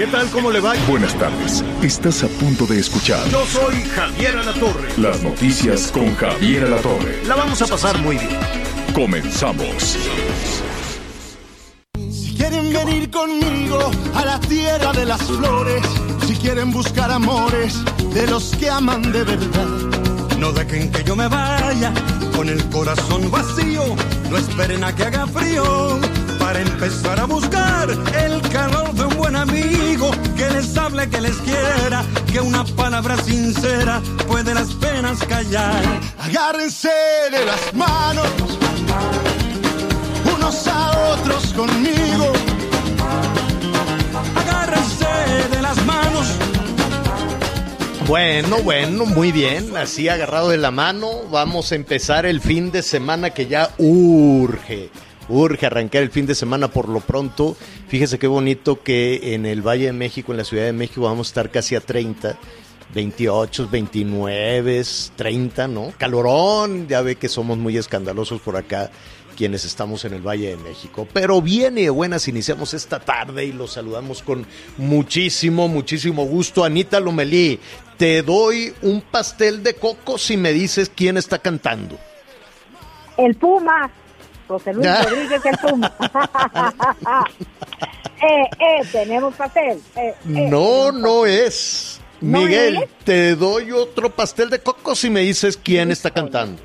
¿Qué tal? ¿Cómo le va? Buenas tardes. Estás a punto de escuchar Yo soy Javier Alatorre. las noticias con Javier Alatorre. La vamos a pasar muy bien. Comenzamos. Si quieren venir conmigo a la tierra de las flores, si quieren buscar amores de los que aman de verdad, No dejen que yo me vaya con el corazón vacío. No esperen a que haga frío para empezar a buscar el calor de un buen amigo que les hable, que les quiera, que una palabra sincera puede las penas callar. agárrense de las manos, unos a otros conmigo. Agárrense de las manos. Bueno, bueno, muy bien. Así agarrado de la mano, vamos a empezar el fin de semana que ya urge. Urge arrancar el fin de semana por lo pronto. Fíjese qué bonito que en el Valle de México, en la Ciudad de México, vamos a estar casi a 30. 28, 29, 30, ¿no? Calorón, ya ve que somos muy escandalosos por acá quienes estamos en el Valle de México. Pero viene buenas, iniciamos esta tarde y los saludamos con muchísimo, muchísimo gusto. Anita Lomelí, te doy un pastel de coco si me dices quién está cantando. El Puma. José Luis Ah. Rodríguez, el Puma. eh, eh, tenemos pastel. Eh, eh, No, no es. ¿No Miguel, es? te doy otro pastel de coco si me dices quién está cantando.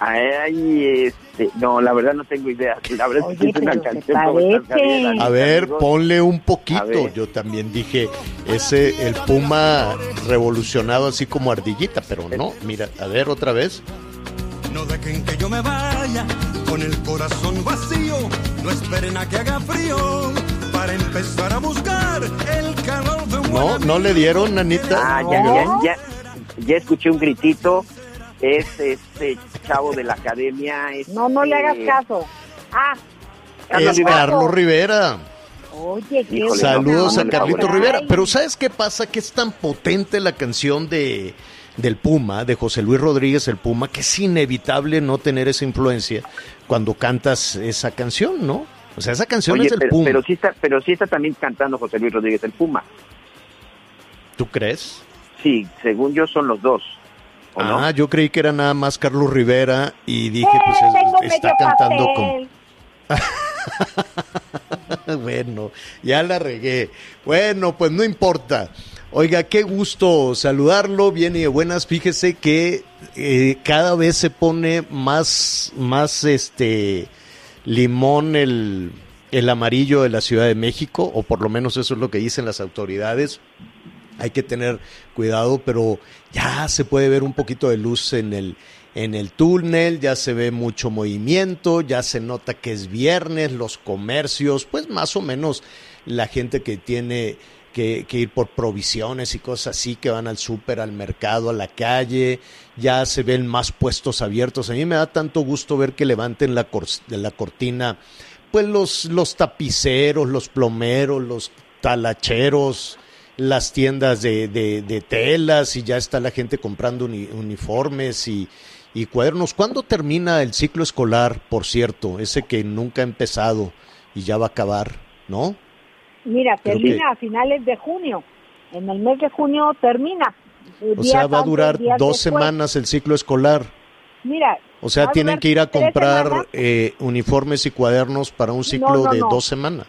Ay, este, no, la verdad no tengo idea. A ver, ponle un poquito. Yo también dije, ese, el puma revolucionado así como ardillita, pero no. Mira, a ver otra vez. No dejen que yo me vaya con el corazón vacío. No esperen a que haga frío para empezar a buscar el calor de un No, no le dieron, Anita. Ah, ya, ya, ya, ya escuché un gritito. Es este chavo de la academia. es, No, no le hagas eh, caso. Ah, Es Rivera. Carlos Rivera. Oye, qué Híjole, Saludos no, a no, Carlito no, no. Rivera. Pero ¿sabes qué pasa? Que es tan potente la canción de del Puma, de José Luis Rodríguez el Puma, que es inevitable no tener esa influencia cuando cantas esa canción, ¿no? O sea, esa canción Oye, es del pero, Puma. pero sí está, pero sí está también cantando José Luis Rodríguez el Puma. ¿Tú crees? Sí, según yo son los dos. ¿O no? Ah, yo creí que era nada más Carlos Rivera y dije, eh, pues es- tengo está cantando con... bueno, ya la regué. Bueno, pues no importa. Oiga, qué gusto saludarlo, bien y de buenas. Fíjese que eh, cada vez se pone más, más este limón el, el amarillo de la Ciudad de México, o por lo menos eso es lo que dicen las autoridades. Hay que tener cuidado, pero ya se puede ver un poquito de luz en el, en el túnel, ya se ve mucho movimiento, ya se nota que es viernes, los comercios, pues más o menos la gente que tiene que, ir por provisiones y cosas así, que van al súper, al mercado, a la calle, ya se ven más puestos abiertos. A mí me da tanto gusto ver que levanten la, cortina, pues los, los tapiceros, los plomeros, los talacheros, las tiendas de, telas y ya está la gente comprando uni- uniformes y, y cuadernos. ¿Cuándo termina el ciclo escolar, por cierto? Ese que nunca ha empezado y ya va a acabar, ¿no? Mira, termina a finales de junio. En el mes de junio termina. O sea, va a durar dos después. semanas el ciclo escolar. Mira, O sea, tienen que ir a comprar eh, uniformes y cuadernos para un ciclo no, de no. dos semanas.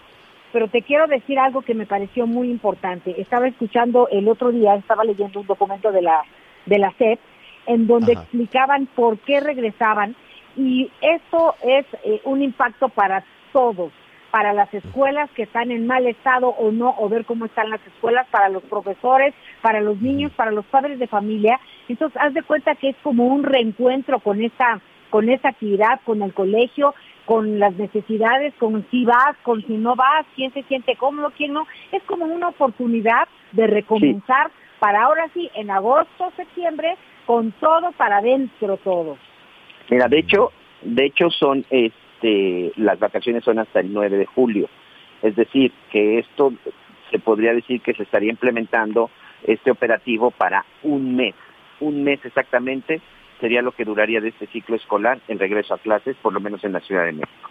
pero te quiero decir algo que me pareció muy importante. Estaba escuchando el otro día, estaba leyendo un documento de la de la SEP en donde Ajá. explicaban por qué regresaban y eso es eh, un impacto para todos, para las escuelas que están en mal estado o no, o ver cómo están las escuelas, para los profesores, para los niños, para los padres de familia. Entonces, haz de cuenta que es como un reencuentro con esta, con esta actividad, con el colegio, con las necesidades, con si vas, con si no vas, quién se siente cómodo, quién no. Es como una oportunidad de recomenzar para ahora sí, en agosto, septiembre, con todo para adentro todo. Mira, de hecho, de hecho son, este, las vacaciones son hasta el 9 de julio. Es decir, que esto se podría decir que se estaría implementando este operativo para un mes, un mes exactamente sería lo que duraría de este ciclo escolar el regreso a clases, por lo menos en la Ciudad de México.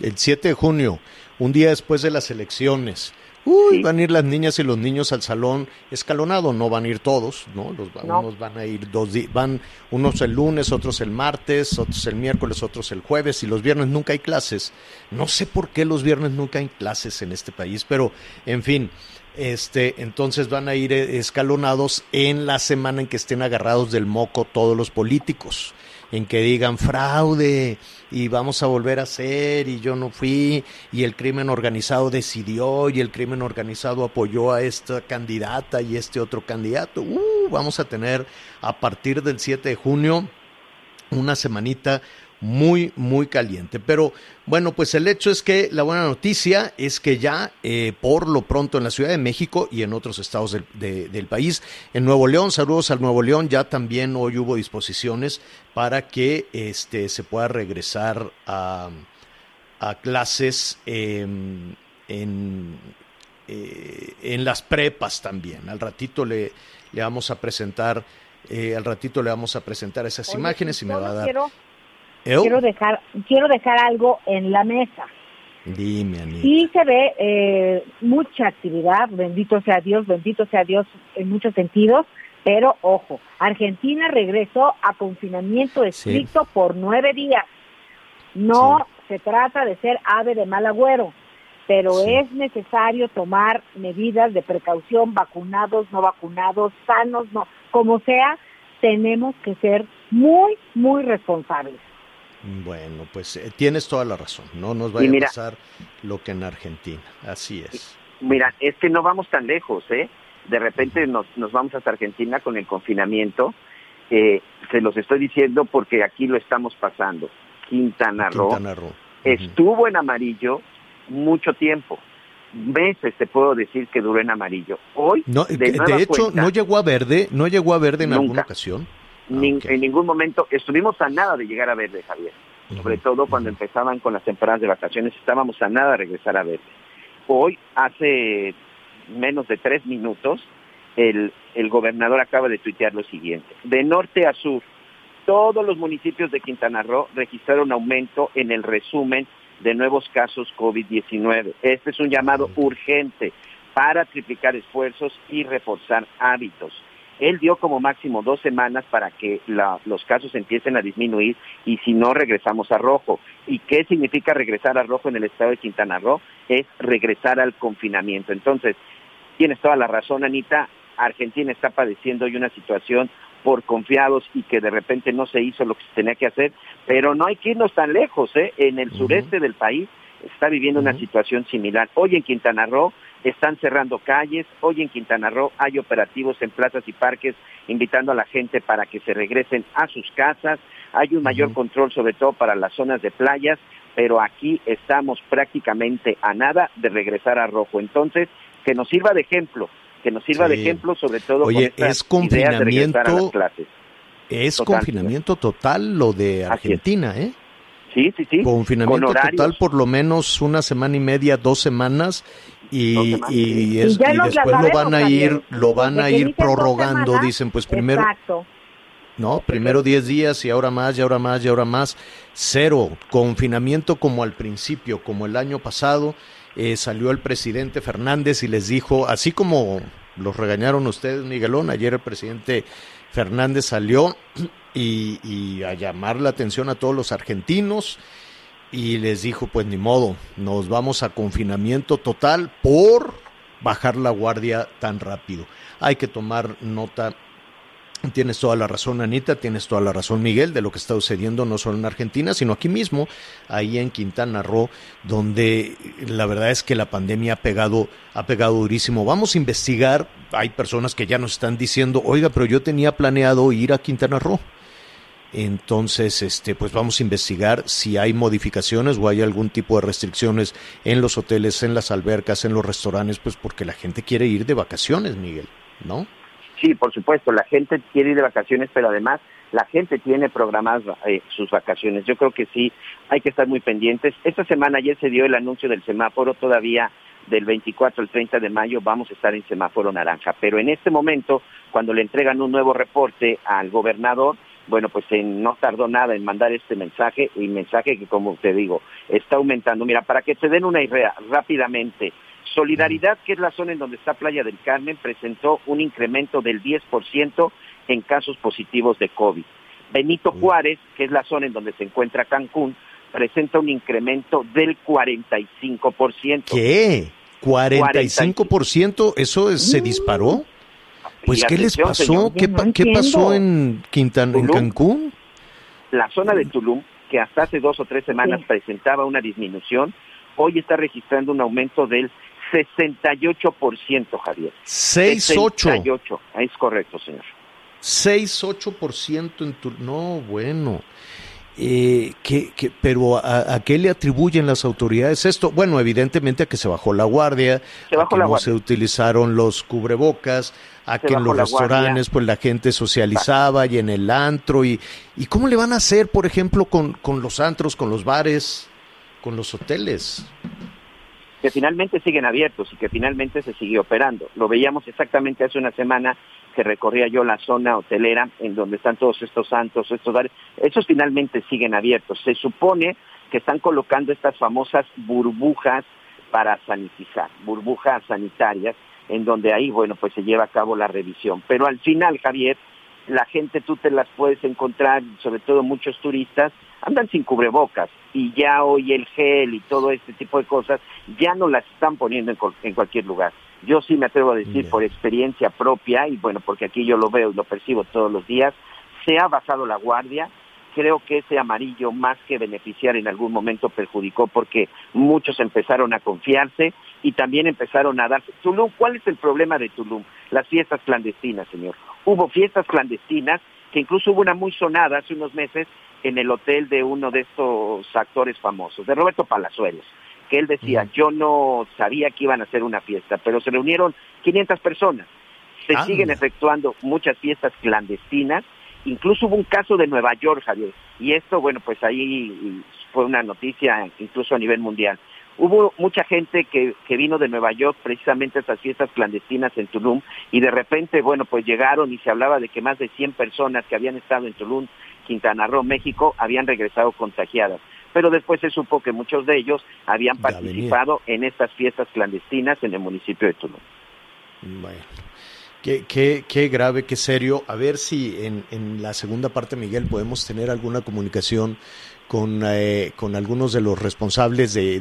El 7 de junio, un día después de las elecciones. Uy, van a ir las niñas y los niños al salón escalonado, no van a ir todos, ¿no? Los, Unos van a ir dos días, van unos el lunes, otros el martes, otros el miércoles, otros el jueves y los viernes nunca hay clases. No sé por qué los viernes nunca hay clases en este país, pero en fin, este, entonces van a ir eh, escalonados en la semana en que estén agarrados del moco todos los políticos, en que digan fraude y vamos a volver a hacer y yo no fui y el crimen organizado decidió y el crimen organizado apoyó a esta candidata y este otro candidato. Uh, vamos a tener a partir del 7 de junio una semanita muy, muy caliente. Pero bueno, pues el hecho es que la buena noticia es que ya eh, por lo pronto en la Ciudad de México y en otros estados del, del, país, en Nuevo León, saludos al Nuevo León, ya también hoy hubo disposiciones para que este, se pueda regresar a, a clases en, en, eh, en, las prepas también. Al ratito le, le vamos a presentar. Eh, al ratito le vamos a presentar esas Oye, imágenes y me va a dar. Quiero quiero dejar quiero dejar algo en la mesa. Dime, Anita. Sí se ve eh, mucha actividad, bendito sea Dios, bendito sea Dios en muchos sentidos, pero ojo, Argentina regresó a confinamiento estricto por nueve días. No sí. se trata de ser ave de mal agüero, pero sí. es necesario tomar medidas de precaución, vacunados, no vacunados, sanos, no, como sea, tenemos que ser muy, muy responsables. Bueno, pues eh, tienes toda la razón. No nos vaya mira, a pasar lo que en Argentina. Así es. Mira, es que no vamos tan lejos, ¿eh? De repente nos, nos vamos hasta Argentina con el confinamiento. Eh, se los estoy diciendo porque aquí lo estamos pasando. Quintana Roo, Quintana Roo. Estuvo en amarillo mucho tiempo. Meses te puedo decir que duró en amarillo. Hoy, no, de, de hecho, cuenta, no llegó a verde, no llegó a verde en Nunca. alguna ocasión. Ni, okay. En ningún momento estuvimos a nada de llegar a verde, Javier. Uh -huh. Sobre todo cuando empezaban con las temporadas de vacaciones, estábamos a nada de regresar a verde. Hoy, hace menos de tres minutos, el, el gobernador acaba de tuitear lo siguiente. De norte a sur, todos los municipios de Quintana Roo registraron aumento en el resumen de nuevos casos COVID-19. Este es un llamado urgente para triplicar esfuerzos y reforzar hábitos él dio como máximo dos semanas para que la, los casos empiecen a disminuir y si no regresamos a rojo. ¿Y qué significa regresar a rojo en el estado de Quintana Roo? Es regresar al confinamiento. Entonces, tienes toda la razón, Anita. Argentina está padeciendo hoy una situación por confiados y que de repente no se hizo lo que se tenía que hacer, pero no hay que irnos tan lejos, ¿eh? En el uh -huh. sureste del país está viviendo uh -huh. una situación similar. Hoy en Quintana Roo están cerrando calles. Hoy en Quintana Roo hay operativos en plazas y parques invitando a la gente para que se regresen a sus casas. Hay un mayor uh -huh. control sobre todo para las zonas de playas, pero aquí estamos prácticamente a nada de regresar a rojo. Entonces, que nos sirva de ejemplo, que nos sirva sí. de ejemplo sobre todo Oye, con es confinamiento, a las clases. Es total. confinamiento total lo de Argentina, ¿eh? Sí, sí, sí. Confinamiento Con total por lo menos una semana y media, dos semanas y, y, es, y, y después lo van a ir lo van a ir prorrogando semanas, dicen pues primero Exacto. no primero 10 días y ahora más y ahora más y ahora más. Cero confinamiento como al principio como el año pasado eh, salió el presidente Fernández y les dijo así como los regañaron ustedes Miguelón ayer el presidente Fernández salió y, y a llamar la atención a todos los argentinos y les dijo, pues ni modo, nos vamos a confinamiento total por bajar la guardia tan rápido. Hay que tomar nota. Tienes toda la razón, Anita, tienes toda la razón, Miguel, de lo que está sucediendo no solo en Argentina, sino aquí mismo, ahí en Quintana Roo, donde la verdad es que la pandemia ha pegado, ha pegado durísimo. Vamos a investigar, hay personas que ya nos están diciendo, oiga, pero yo tenía planeado ir a Quintana Roo Entonces, este, pues vamos a investigar si hay modificaciones o hay algún tipo de restricciones en los hoteles, en las albercas, en los restaurantes, pues porque la gente quiere ir de vacaciones, Miguel, ¿no? Sí, por supuesto, la gente quiere ir de vacaciones, pero además la gente tiene programadas eh, sus vacaciones. Yo creo que sí, hay que estar muy pendientes. Esta semana ayer se dio el anuncio del semáforo, todavía del 24 al 30 de mayo vamos a estar en semáforo naranja, pero en este momento, cuando le entregan un nuevo reporte al gobernador, bueno, pues no tardó nada en mandar este mensaje, y mensaje que, como te digo, está aumentando. Mira, para que te den una idea rápidamente, Solidaridad, que es la zona en donde está Playa del Carmen, presentó un incremento del 10% en casos positivos de COVID. Benito Juárez, que es la zona en donde se encuentra Cancún, presenta un incremento del 45%. ¿Qué? ¿45%? ¿Eso se disparó? Pues, ¿qué les pasó? ¿Qué, pasó en, Quintana, en Cancún? La zona de Tulum, que hasta hace dos o tres semanas presentaba una disminución, hoy está registrando un aumento del 68%, Javier. 6,8. Es correcto, señor. 6,8% en Tulum. No, bueno. Eh, pero a, qué le atribuyen las autoridades esto? Bueno, evidentemente a que se bajó la guardia, se a que no se utilizaron los cubrebocas, a que en los restaurantes pues la gente socializaba y en el antro y, y cómo le van a hacer, por ejemplo, con, con los antros, con los bares, con los hoteles que finalmente siguen abiertos y que finalmente se sigue operando. Lo veíamos exactamente hace una semana que recorría yo la zona hotelera en donde están todos estos santos, estos bares, esos finalmente siguen abiertos. Se supone que están colocando estas famosas burbujas para sanitizar, burbujas sanitarias, en donde ahí, bueno, pues se lleva a cabo la revisión. Pero al final, Javier, la gente tú te las puedes encontrar, sobre todo muchos turistas, andan sin cubrebocas y ya hoy el gel y todo este tipo de cosas ya no las están poniendo en, cualquier lugar. Yo sí me atrevo a decir por experiencia propia y bueno, porque aquí yo lo veo y lo percibo todos los días, se ha bajado la guardia, creo que ese amarillo más que beneficiar en algún momento perjudicó porque muchos empezaron a confiarse y también empezaron a darse. Tulum, ¿cuál es el problema de Tulum? Las fiestas clandestinas, señor. Hubo fiestas clandestinas que incluso hubo una muy sonada hace unos meses en el hotel de uno de estos actores famosos, de Roberto Palazuelos, que él decía, yo no sabía que iban a hacer una fiesta, pero se reunieron 500 personas. Se siguen efectuando muchas fiestas clandestinas, incluso hubo un caso de Nueva York, Javier, y esto, bueno, pues ahí fue una noticia incluso a nivel mundial. Hubo mucha gente que, que vino de Nueva York precisamente a esas fiestas clandestinas en Tulum y de repente, bueno, pues llegaron y se hablaba de que más de 100 personas que habían estado en Tulum Quintana Roo, México, habían regresado contagiadas. Pero después se supo que muchos de ellos habían participado en estas fiestas clandestinas en el municipio de Tulum. Bueno. Qué, qué, qué, grave, qué serio. A ver si en, en, la segunda parte, Miguel, podemos tener alguna comunicación con, eh, con algunos de los responsables de,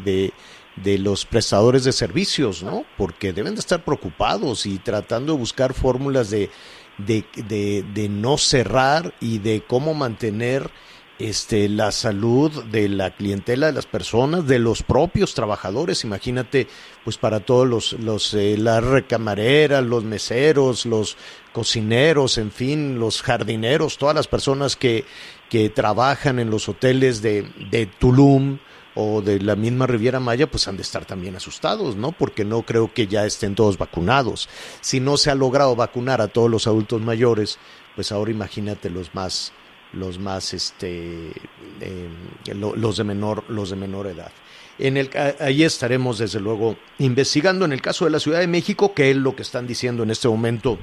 de, los prestadores de servicios, ¿no? Porque deben de estar preocupados y tratando de buscar fórmulas de, de, no cerrar y de cómo mantener este, la salud de la clientela de las personas, de los propios trabajadores. Imagínate, pues para todos los, los eh, recamareras, los meseros, los cocineros, en fin, los jardineros, todas las personas que, que trabajan en los hoteles de, de Tulum, o de la misma Riviera Maya, pues han de estar también asustados, ¿no? Porque no creo que ya estén todos vacunados. Si no se ha logrado vacunar a todos los adultos mayores, pues ahora imagínate los más, los más, este, em, los de menor, los de menor edad. En el, ahí estaremos desde luego investigando en el caso de la Ciudad de México, que es lo que están diciendo en este momento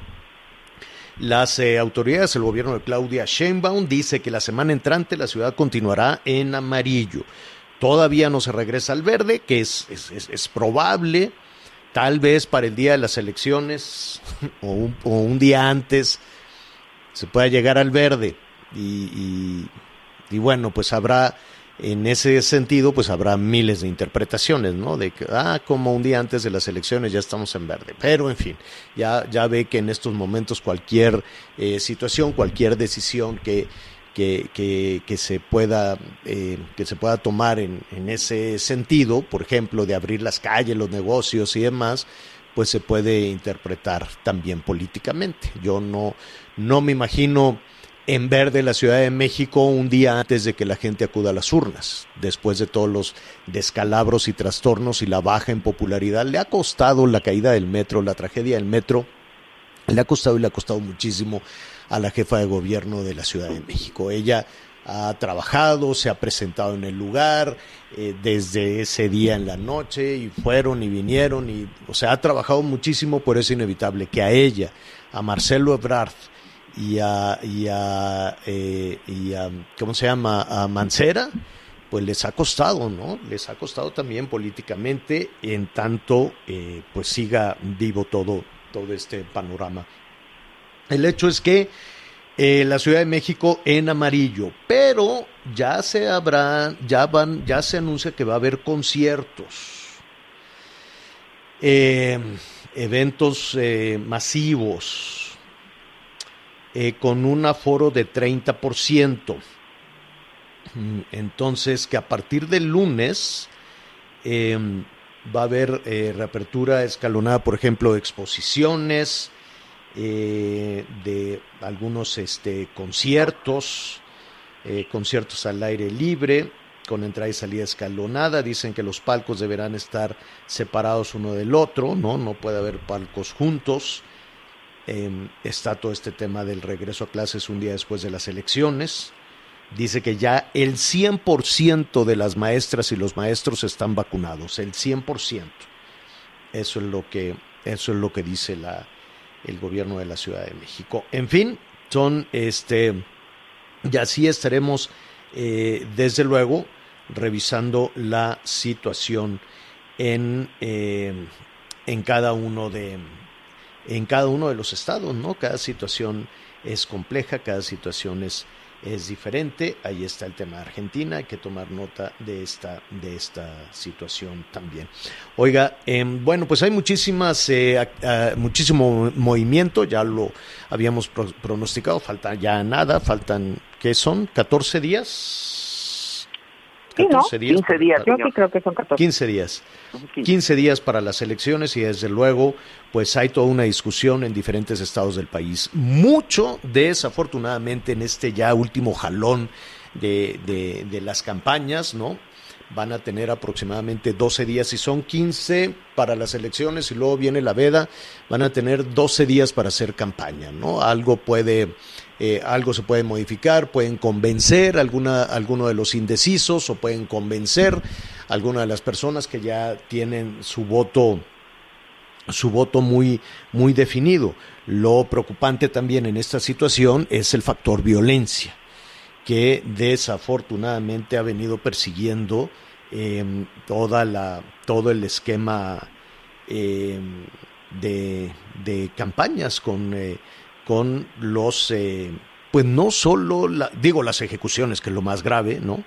las eh, autoridades, el gobierno de Claudia Sheinbaum dice que la semana entrante la ciudad continuará en amarillo. Todavía no se regresa al verde, que es, es, probable, tal vez para el día de las elecciones o un, día antes se pueda llegar al verde. Y, bueno, pues habrá, en ese sentido, pues habrá miles de interpretaciones, ¿no? De que, ah, como un día antes de las elecciones ya estamos en verde. Pero, en fin, ya, ya ve que en estos momentos cualquier eh, situación, cualquier decisión que que, que, se, pueda, eh, que se pueda tomar en, en, ese sentido, por ejemplo, de abrir las calles, los negocios y demás, pues se puede interpretar también políticamente. Yo no, no me imagino en verde la Ciudad de México un día antes de que la gente acuda a las urnas, después de todos los descalabros y trastornos y la baja en popularidad. Le ha costado la caída del metro, la tragedia del metro, le ha costado y le ha costado muchísimo a la jefa de gobierno de la Ciudad de México. Ella ha trabajado, se ha presentado en el lugar eh, desde ese día en la noche y fueron y vinieron y, o sea, ha trabajado muchísimo, por es inevitable que a ella, a Marcelo Ebrard, y a, y a, eh, y a, ¿cómo se llama? A Mancera, pues les ha costado, ¿no? Les ha costado también políticamente, en tanto, eh, pues siga vivo todo, todo este panorama. El hecho es que eh, la Ciudad de México en amarillo, pero ya se habrá, ya van, ya se anuncia que va a haber conciertos, eventos masivos, eh, con un aforo de 30%. Mm, entonces, que a partir del lunes em, va a haber eh, reapertura escalonada, por ejemplo, exposiciones, eh, de algunos este, conciertos, conciertos al aire libre, con entrada y salida escalonada. Dicen que los palcos deberán estar separados uno del otro, ¿no? No puede haber palcos juntos. Em, está todo este tema del regreso a clases un día después de las elecciones. Dice que ya el 100% de las maestras y los maestros están vacunados, el 100%. Eso es lo que, eso es lo que dice la, el gobierno de la Ciudad de México. En fin, son este, y así estaremos, eh, desde luego, revisando la situación en, eh, en cada uno de, en cada uno de los estados, ¿no? Cada situación es compleja, cada situación es, es diferente. Ahí está el tema de Argentina, hay que tomar nota de esta, de esta situación también. Oiga, em, bueno, pues hay muchísimas, eh, muchísimo movimiento, ya lo habíamos pronosticado, falta ya nada, faltan, ¿qué son? ¿14 días? 14 días. 15 días. Yo sí creo que son 14. 15 días. 15 días para las elecciones y desde luego pues hay toda una discusión en diferentes estados del país. Mucho desafortunadamente en este ya último jalón de, de, de las campañas, ¿no? van a tener aproximadamente 12 días. y son 15 para las elecciones y luego viene la veda, van a tener 12 días para hacer campaña, ¿no? Algo puede, eh, algo se puede modificar, pueden convencer alguna, alguno de los indecisos o pueden convencer a alguna de las personas que ya tienen su voto su voto muy, muy definido. Lo preocupante también en esta situación es el factor violencia que desafortunadamente ha venido persiguiendo em, toda la, todo el esquema em, de, de, campañas con, eh, con los, eh, pues no solo, la, digo las ejecuciones, que es lo más grave, ¿no?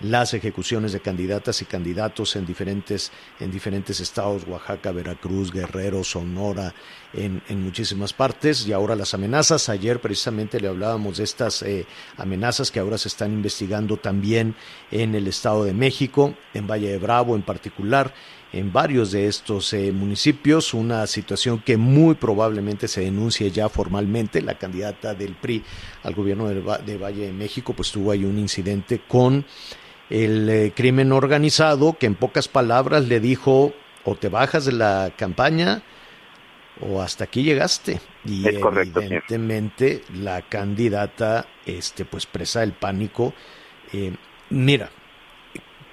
las ejecuciones de candidatas y candidatos en diferentes, en diferentes estados, Oaxaca, Veracruz, Guerrero, Sonora, en, muchísimas partes, y ahora las amenazas. Ayer precisamente le hablábamos de estas eh, amenazas que ahora se están investigando también en el Estado de México, en Valle de Bravo en particular, en varios de estos eh, municipios, una situación que muy probablemente se denuncie ya formalmente. La candidata del PRI al gobierno de, de Valle de México, pues tuvo ahí un incidente con el eh, crimen organizado que en pocas palabras le dijo o te bajas de la campaña o hasta aquí llegaste. Y evidentemente la candidata, este, pues presa el pánico. Eh, mira,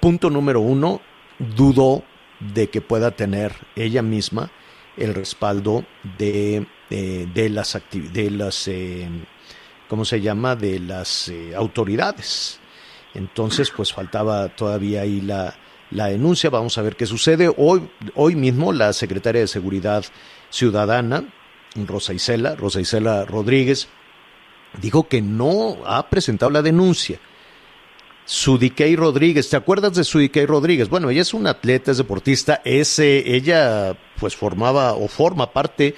punto número uno, dudó de que pueda tener ella misma el respaldo de, eh, de las de las ¿cómo se llama? de las autoridades. Entonces, pues faltaba todavía ahí la, la denuncia. Vamos a ver qué sucede. Hoy, hoy mismo la secretaria de Seguridad Ciudadana, Rosa Isela, Rosa Isela Rodríguez, dijo que no ha presentado la denuncia. Sudiquey Rodríguez, ¿te acuerdas de Sudiquey Rodríguez? Bueno, ella es una atleta, es deportista, es, ella pues formaba o forma parte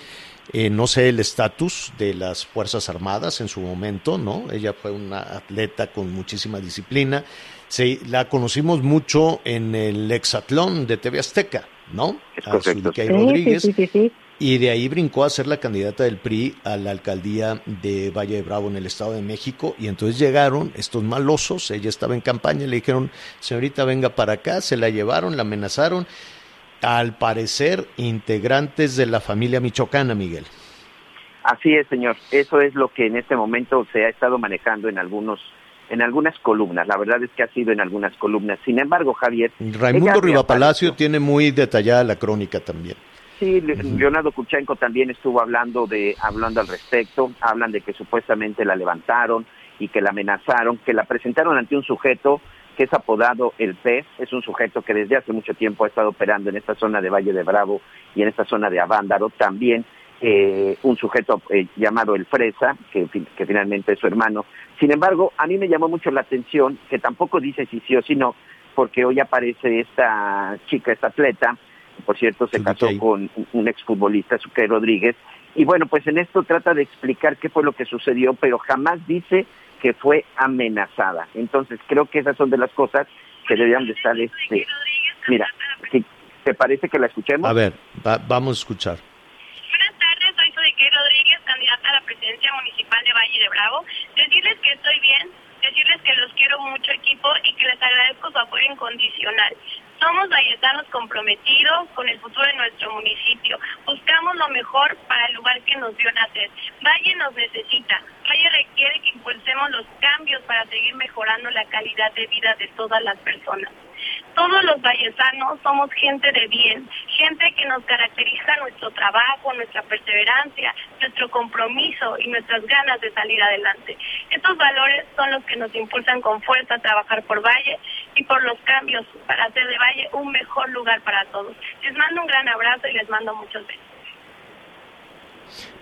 eh, no sé el estatus de las Fuerzas Armadas en su momento, ¿no? Ella fue una atleta con muchísima disciplina. Sí, la conocimos mucho en el hexatlón de TV Azteca, ¿no? A Rodríguez. Y de ahí brincó a ser la candidata del PRI a la alcaldía de Valle de Bravo en el Estado de México y entonces llegaron estos malosos, ella estaba en campaña, le dijeron, señorita, venga para acá, se la llevaron, la amenazaron, al parecer integrantes de la familia michoacana, Miguel. Así es, señor. Eso es lo que en este momento se ha estado manejando en algunos en algunas columnas. La verdad es que ha sido en algunas columnas. Sin embargo, Javier. Raimundo Rivapalacio tiene muy detallada la crónica también. Sí, Leonardo Kuchenko también estuvo hablando de hablando al respecto. Hablan de que supuestamente la levantaron y que la amenazaron, que la presentaron ante un sujeto que es apodado el pez. Es un sujeto que desde hace mucho tiempo ha estado operando en esta zona de Valle de Bravo y en esta zona de Avándaro. También eh, un sujeto eh, llamado el Fresa, que, que finalmente es su hermano. Sin embargo, a mí me llamó mucho la atención que tampoco dice si sí o si no, porque hoy aparece esta chica, esta atleta, por cierto, se casó con un exfutbolista, Suque Rodríguez, y bueno, pues en esto trata de explicar qué fue lo que sucedió, pero jamás dice que fue amenazada. Entonces, creo que esas son de las cosas que deberían de estar, este, mira, ¿te parece que la escuchemos? A ver, vamos a escuchar. Buenas tardes, soy Sudeque Rodríguez, candidata a la presidencia municipal de Valle de Bravo. Decirles que estoy bien, decirles que los quiero mucho equipo y que les agradezco su apoyo incondicional. Somos valletanos comprometidos con el futuro de nuestro municipio. Buscamos lo mejor para el lugar que nos dio nacer. Valle nos necesita. Valle requiere que impulsemos los cambios para seguir mejorando la calidad de vida de todas las personas. Todos los vallesanos somos gente de bien, gente que nos caracteriza nuestro trabajo, nuestra perseverancia, nuestro compromiso y nuestras ganas de salir adelante. Estos valores son los que nos impulsan con fuerza a trabajar por Valle y por los cambios para hacer de Valle un mejor lugar para todos. Les mando un gran abrazo y les mando muchos besos.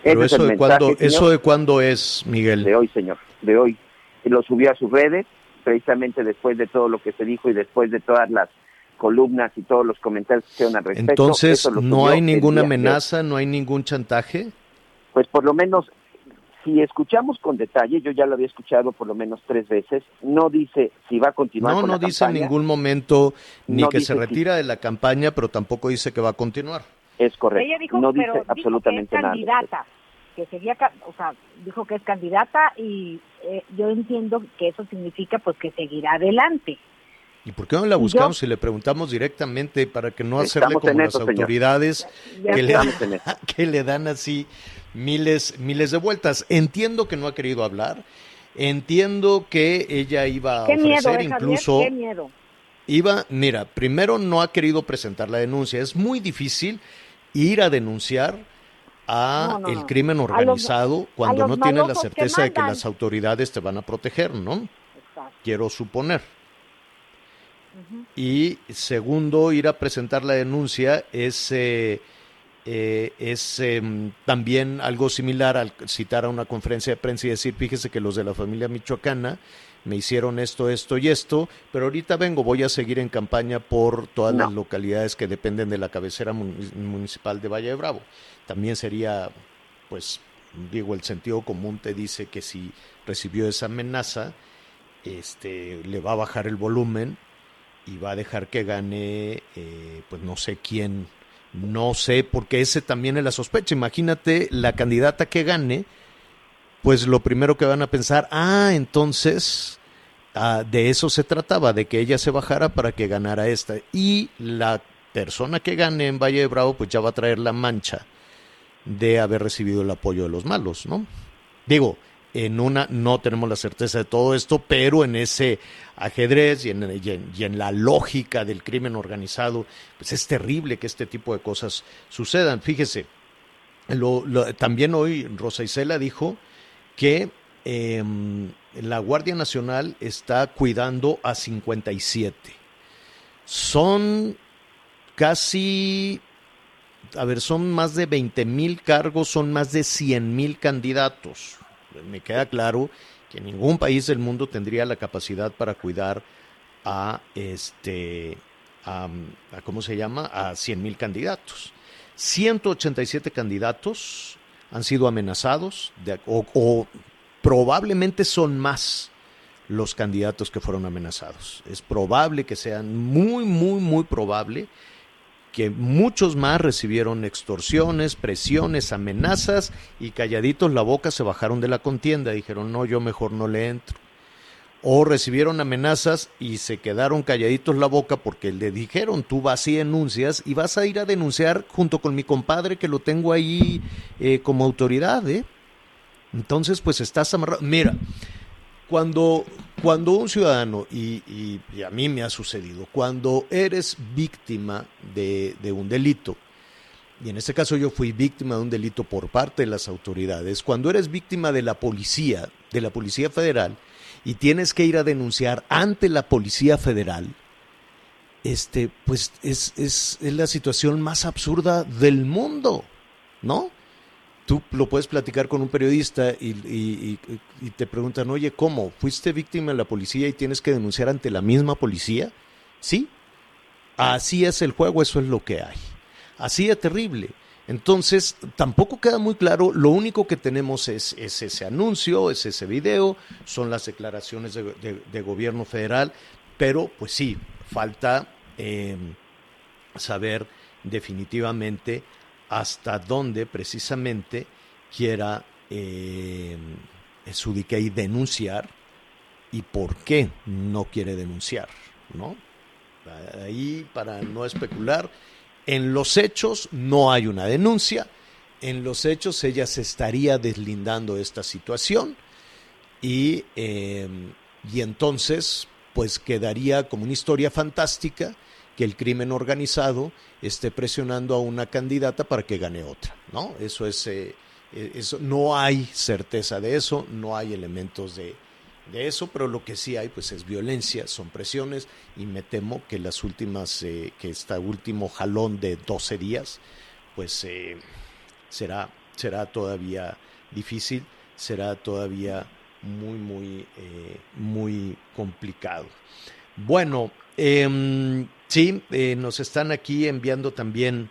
Pero eso de, cuándo, ¿eso de cuándo es, Miguel? De hoy, señor, de hoy. Lo subió a sus redes precisamente después de todo lo que se dijo y después de todas las columnas y todos los comentarios que hicieron al respecto. Entonces, ¿no hay ninguna amenaza, no hay ningún chantaje? Pues por lo menos, si escuchamos con detalle, yo ya lo había escuchado por lo menos tres veces, no dice si va a continuar no, con no dice en ningún momento ni que se retira de la campaña, pero tampoco dice que va a continuar. Es correcto. Ella dijo, no pero dice absolutamente que es nada. candidata, que sería, o sea, dijo que es candidata y eh, yo entiendo que eso significa pues que seguirá adelante. ¿Y por qué no la buscamos y le preguntamos directamente para que no hacerle como las autoridades que le, que le, dan así miles, miles de vueltas? Entiendo que no ha querido hablar, entiendo que ella iba a ofrecer incluso... qué miedo. Iba, mira, primero no ha querido presentar la denuncia. Es muy difícil ir a denunciar a el crimen organizado cuando no tienes la certeza de que las autoridades te van a proteger, ¿no? Quiero suponer. Y segundo, ir a presentar la denuncia es, eh, eh, es em, también algo similar al citar a una conferencia de prensa y decir, fíjese que los de la familia michoacana me hicieron esto, esto y esto, pero ahorita vengo, voy a seguir en campaña por todas las localidades que dependen de la cabecera municipal de Valle de Bravo. También sería, pues, digo, el sentido común te dice que si recibió esa amenaza, este, le va a bajar el volumen y va a dejar que gane, eh, pues no sé quién, no sé, porque ese también es la sospecha. Imagínate la candidata que gane, pues lo primero que van a pensar, ah, entonces ah, de eso se trataba, de que ella se bajara para que ganara esta. Y la persona que gane en Valle de Bravo, pues ya va a traer la mancha de haber recibido el apoyo de los malos, ¿no? Digo, en una no tenemos la certeza de todo esto, pero en ese ajedrez y en, la lógica del crimen organizado, pues es terrible que este tipo de cosas sucedan. Fíjese, también hoy Rosa Isela dijo que em, la Guardia Nacional está cuidando a 57. Son casi, a ver, son más de 20 mil cargos, son más de 100 mil candidatos. Me queda claro que ningún país del mundo tendría la capacidad para cuidar a este, a, ¿cómo se llama? A 100 mil candidatos. 187 candidatos han sido amenazados o, probablemente son más los candidatos que fueron amenazados. Es probable que sean muy, muy, muy probable que muchos más recibieron extorsiones, presiones, amenazas y calladitos la boca se bajaron de la contienda, dijeron, no, yo mejor no le entro. O recibieron amenazas y se quedaron calladitos la boca porque le dijeron, tú vas y denuncias y vas a ir a denunciar junto con mi compadre que lo tengo ahí eh, como autoridad. ¿eh? Entonces, pues estás amarrado. Mira, cuando, cuando un ciudadano, y, a mí me ha sucedido, cuando eres víctima de, de un delito, y en este caso yo fui víctima de un delito por parte de las autoridades, cuando eres víctima de la policía, de la Policía Federal, y tienes que ir a denunciar ante la Policía Federal, este, pues es, es, es la situación más absurda del mundo, ¿no? Tú lo puedes platicar con un periodista y, te preguntan, oye, ¿cómo? ¿Fuiste víctima de la policía y tienes que denunciar ante la misma policía? Sí. Así es el juego, eso es lo que hay. Así de terrible. Entonces, tampoco queda muy claro, lo único que tenemos es, ese anuncio, es ese video, son las declaraciones de, gobierno federal, pero pues sí, falta eh, saber definitivamente hasta dónde precisamente quiera eh, denunciar y por qué no quiere denunciar, ¿no? Ahí, para no especular, en los hechos no hay una denuncia, en los hechos ella se estaría deslindando de esta situación y, em, y entonces pues quedaría como una historia fantástica que el crimen organizado esté presionando a una candidata para que gane otra, ¿no? Eso es, eh, eh, eso, no hay certeza de eso, no hay elementos de, de eso, pero lo que sí hay pues es violencia, son presiones y me temo que las últimas, eh, que este último jalón de 12 días pues será, será todavía difícil, será todavía muy, muy, muy complicado. Bueno, eh, sí, nos están aquí enviando también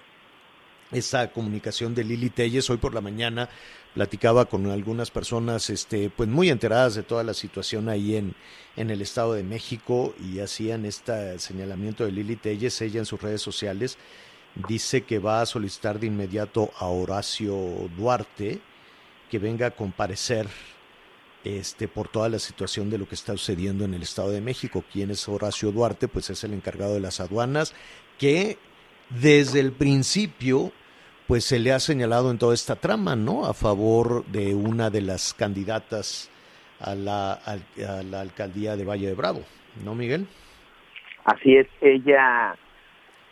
esa comunicación de Lili Telles. Hoy por la mañana platicaba con algunas personas este, pues muy enteradas de toda la situación ahí en, en el Estado de México y hacían este señalamiento de Lili Telles, ella en sus redes sociales dice que va a solicitar de inmediato a Horacio Duarte que venga a comparecer este, por toda la situación de lo que está sucediendo en el Estado de México. ¿Quién es Horacio Duarte? Pues es el encargado de las aduanas que desde el principio pues se le ha señalado en toda esta trama, ¿no? A favor de una de las candidatas a la, a, la alcaldía de Valle de Bravo, ¿no, Miguel? Así es, ella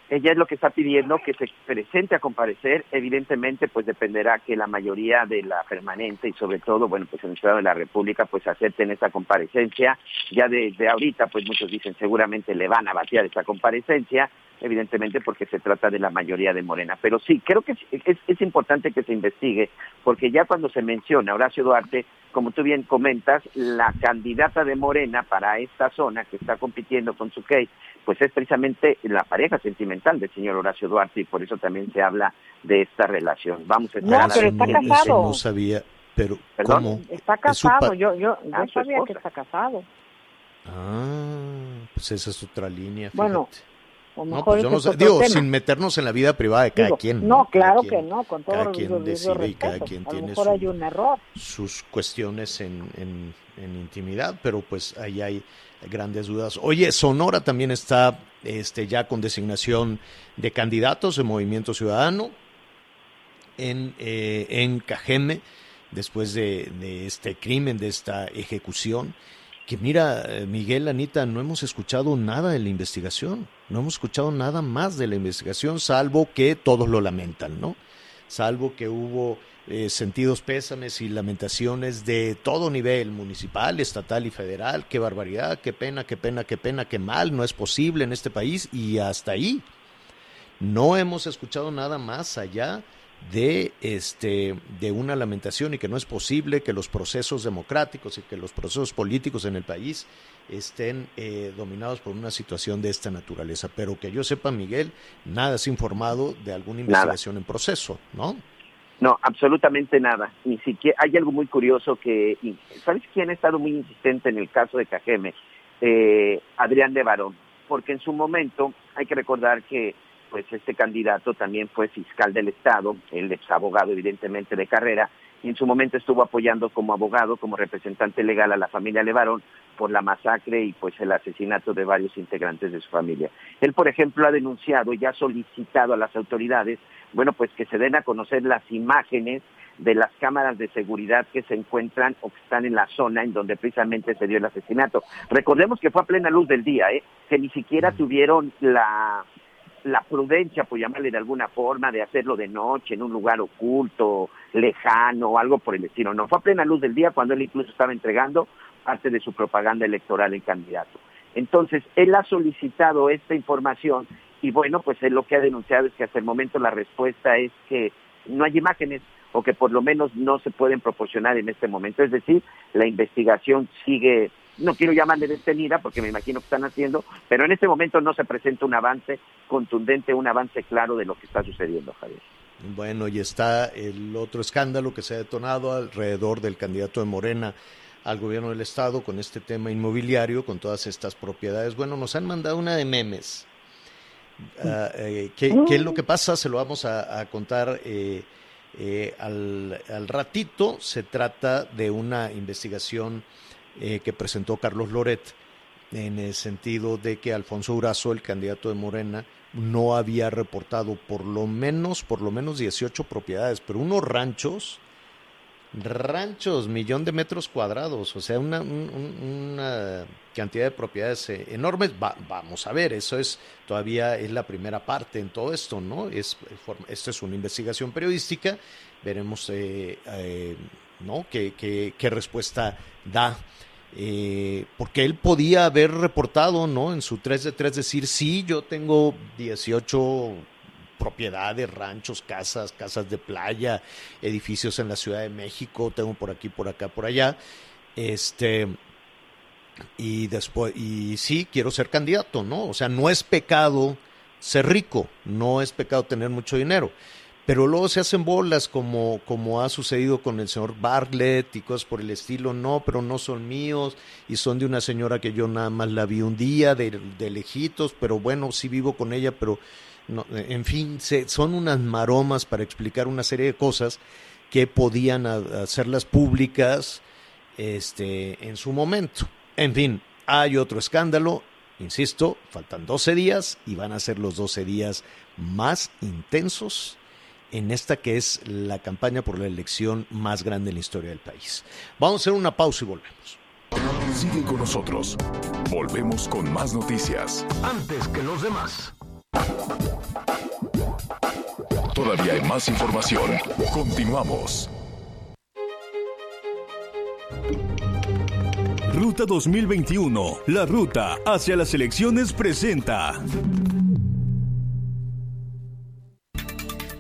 ella es lo que está pidiendo que se presente a comparecer. Evidentemente, pues dependerá que la mayoría de la permanente y sobre todo, bueno, pues el Estado de la República, pues acepten esta comparecencia. Ya desde ahorita, pues muchos dicen seguramente le van a batear esta comparecencia evidentemente porque se trata de la mayoría de Morena. Pero sí, creo que es, importante que se investigue, porque ya cuando se menciona Horacio Duarte, como tú bien comentas, la candidata de Morena para esta zona que está compitiendo con su case, pues es precisamente la pareja sentimental del señor Horacio Duarte y por eso también se habla de esta relación. Vamos a esperar. No, pero está casado. no sabía, pero ¿cómo? Está casado, yo, yo, yo ah, sabía que está casado. Ah, pues esa es otra línea. Fíjate. Bueno, no, pues yo no sé, digo, sin meternos en la vida privada de cada quien. No, claro que no, con todo cada quien decide y cada quien tiene su, hay un error. sus cuestiones en, en, en, intimidad, pero pues ahí hay grandes dudas. Oye, Sonora también está este, ya con designación de candidatos de Movimiento Ciudadano en, eh, en Cajeme, después de, de este crimen, de esta ejecución que mira, eh, Miguel, Anita, no hemos escuchado nada de la investigación, no hemos escuchado nada más de la investigación, salvo que todos lo lamentan, ¿no? Salvo que hubo eh, sentidos pésames y lamentaciones de todo nivel, municipal, estatal y federal, qué barbaridad, qué pena, qué pena, qué pena, qué mal, no es posible en este país y hasta ahí. No hemos escuchado nada más allá de este de una lamentación y que no es posible que los procesos democráticos y que los procesos políticos en el país estén eh, dominados por una situación de esta naturaleza. Pero que yo sepa, Miguel, nada es informado de alguna investigación en proceso, ¿no? No, absolutamente nada. Ni siquiera hay algo muy curioso que, ¿sabes quién ha estado muy insistente en el caso de Cajeme? Eh, Adrián de Barón, porque en su momento hay que recordar que pues este candidato también fue fiscal del Estado, él es abogado evidentemente de carrera, y en su momento estuvo apoyando como abogado, como representante legal a la familia Levarón por la masacre y pues el asesinato de varios integrantes de su familia. Él, por ejemplo, ha denunciado y ha solicitado a las autoridades, bueno, pues que se den a conocer las imágenes de las cámaras de seguridad que se encuentran o que están en la zona en donde precisamente se dio el asesinato. Recordemos que fue a plena luz del día, ¿eh? que ni siquiera tuvieron la, la prudencia, por llamarle de alguna forma, de hacerlo de noche, en un lugar oculto, lejano algo por el estilo. No, fue a plena luz del día cuando él incluso estaba entregando parte de su propaganda electoral en candidato. Entonces, él ha solicitado esta información y bueno, pues él lo que ha denunciado es que hasta el momento la respuesta es que no hay imágenes o que por lo menos no se pueden proporcionar en este momento. Es decir, la investigación sigue no quiero llamarle detenida porque me imagino que están haciendo, pero en este momento no se presenta un avance contundente, un avance claro de lo que está sucediendo, Javier. Bueno, y está el otro escándalo que se ha detonado alrededor del candidato de Morena al gobierno del estado con este tema inmobiliario, con todas estas propiedades. Bueno, nos han mandado una de memes. Ah, eh, ¿qué, es lo que pasa? Se lo vamos a, contar eh, eh, al, al ratito. Se trata de una investigación eh, que presentó Carlos Loret, en el sentido de que Alfonso Urazo, el candidato de Morena, no había reportado por lo menos, por lo menos 18 propiedades, pero unos ranchos, ranchos, millón de metros cuadrados, o sea, una, una cantidad de propiedades eh, enormes. vamos a ver, eso es todavía es la primera parte en todo esto, ¿no? Es, esto es una investigación periodística, veremos eh, ¿no? qué, qué respuesta da eh, porque él podía haber reportado, ¿no? En su 3 de 3 decir, sí, yo tengo 18 propiedades, ranchos, casas, casas de playa, edificios en la Ciudad de México, tengo por aquí, por acá, por allá. Este y después y sí, quiero ser candidato, ¿no? O sea, no es pecado ser rico, no es pecado tener mucho dinero pero luego se hacen bolas como, como ha sucedido con el señor Bartlett y cosas por el estilo, no, pero no son míos y son de una señora que yo nada más la vi un día de, lejitos, pero bueno, sí vivo con ella, pero no, en fin, se, son unas maromas para explicar una serie de cosas que podían hacerlas públicas este, en su momento. En fin, hay otro escándalo, insisto, faltan 12 días y van a ser los 12 días más intensos en esta que es la campaña por la elección más grande en la historia del país. Vamos a hacer una pausa y volvemos. Sigue con nosotros. Volvemos con más noticias. Antes que los demás. Todavía hay más información. Continuamos. Ruta 2021, la ruta hacia las elecciones presenta.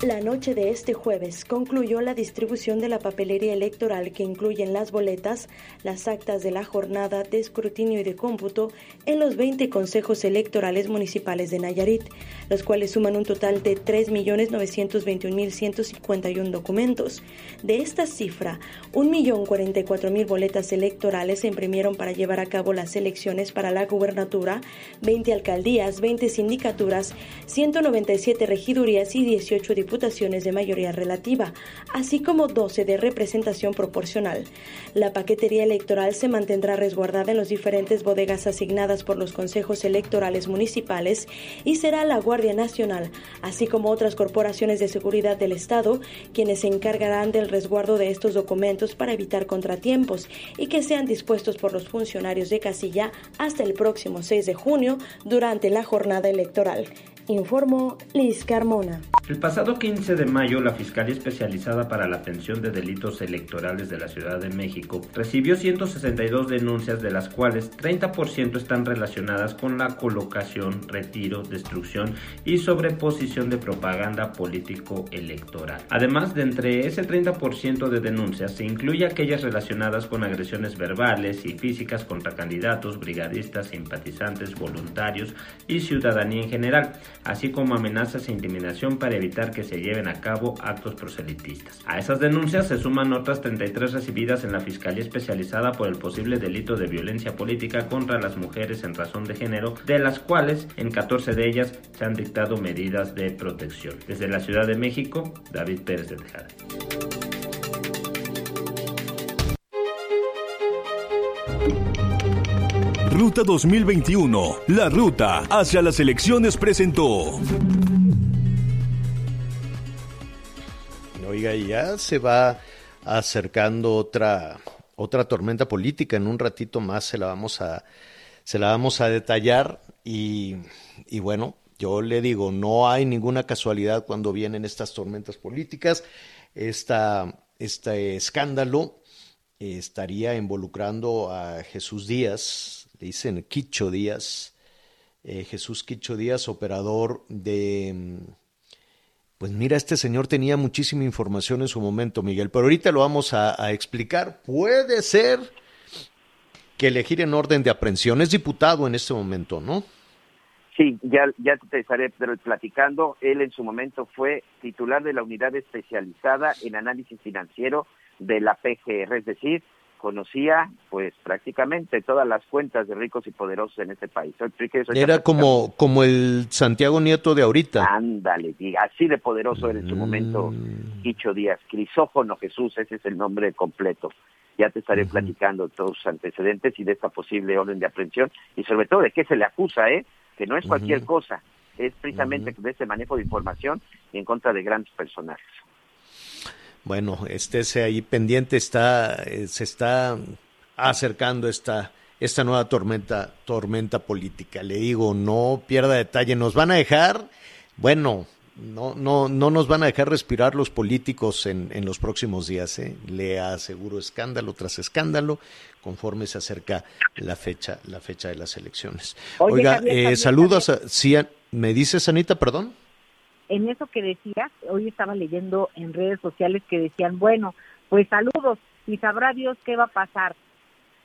La noche de este jueves concluyó la distribución de la papelería electoral que incluyen las boletas, las actas de la jornada de escrutinio y de cómputo en los 20 consejos electorales municipales de Nayarit, los cuales suman un total de 3.921.151 documentos. De esta cifra, 1.044.000 boletas electorales se imprimieron para llevar a cabo las elecciones para la gubernatura, 20 alcaldías, 20 sindicaturas, 197 regidurías y 18 diputados de mayoría relativa, así como 12 de representación proporcional. La paquetería electoral se mantendrá resguardada en las diferentes bodegas asignadas por los consejos electorales municipales y será la Guardia Nacional, así como otras corporaciones de seguridad del Estado, quienes se encargarán del resguardo de estos documentos para evitar contratiempos y que sean dispuestos por los funcionarios de casilla hasta el próximo 6 de junio durante la jornada electoral informó Liz Carmona. El pasado 15 de mayo, la Fiscalía Especializada para la Atención de Delitos Electorales de la Ciudad de México recibió 162 denuncias, de las cuales 30% están relacionadas con la colocación, retiro, destrucción y sobreposición de propaganda político-electoral. Además, de entre ese 30% de denuncias se incluye aquellas relacionadas con agresiones verbales y físicas contra candidatos, brigadistas, simpatizantes, voluntarios y ciudadanía en general así como amenazas e intimidación para evitar que se lleven a cabo actos proselitistas. A esas denuncias se suman otras 33 recibidas en la Fiscalía Especializada por el posible delito de violencia política contra las mujeres en razón de género, de las cuales en 14 de ellas se han dictado medidas de protección. Desde la Ciudad de México, David Pérez de Tejada. Ruta 2021, la ruta hacia las elecciones presentó. Oiga, ya se va acercando otra otra tormenta política. En un ratito más se la vamos a se la vamos a detallar y, y bueno, yo le digo, no hay ninguna casualidad cuando vienen estas tormentas políticas. Esta, este escándalo estaría involucrando a Jesús Díaz, dicen Quicho Díaz, eh, Jesús Quicho Díaz, operador de... Pues mira, este señor tenía muchísima información en su momento, Miguel, pero ahorita lo vamos a, explicar. Puede ser que elegir en orden de aprehensión es diputado en este momento, ¿no? Sí, ya, ya te estaré platicando. Él en su momento fue titular de la unidad especializada en análisis financiero de la PGR, es decir, conocía pues prácticamente todas las cuentas de ricos y poderosos en este país. Era como, como el Santiago Nieto de ahorita. Ándale, así de poderoso era en su momento Quicho Díaz. Crisófono Jesús, ese es el nombre completo. Ya te estaré platicando todos sus antecedentes y de esta posible orden de aprehensión y sobre todo de qué se le acusa, ¿eh? que no es cualquier cosa, es precisamente de ese manejo de información en contra de grandes personajes. Bueno, estése ahí pendiente, está, eh, se está acercando esta, esta nueva tormenta, tormenta política. Le digo, no pierda detalle, nos van a dejar, bueno, no, no, no nos van a dejar respirar los políticos en, en los próximos días. ¿eh? Le aseguro escándalo tras escándalo conforme se acerca la fecha, la fecha de las elecciones. Oiga, eh, saludos. A, ¿Me dice Sanita, perdón? En eso que decías, hoy estaba leyendo en redes sociales que decían, bueno, pues saludos y sabrá Dios qué va a pasar,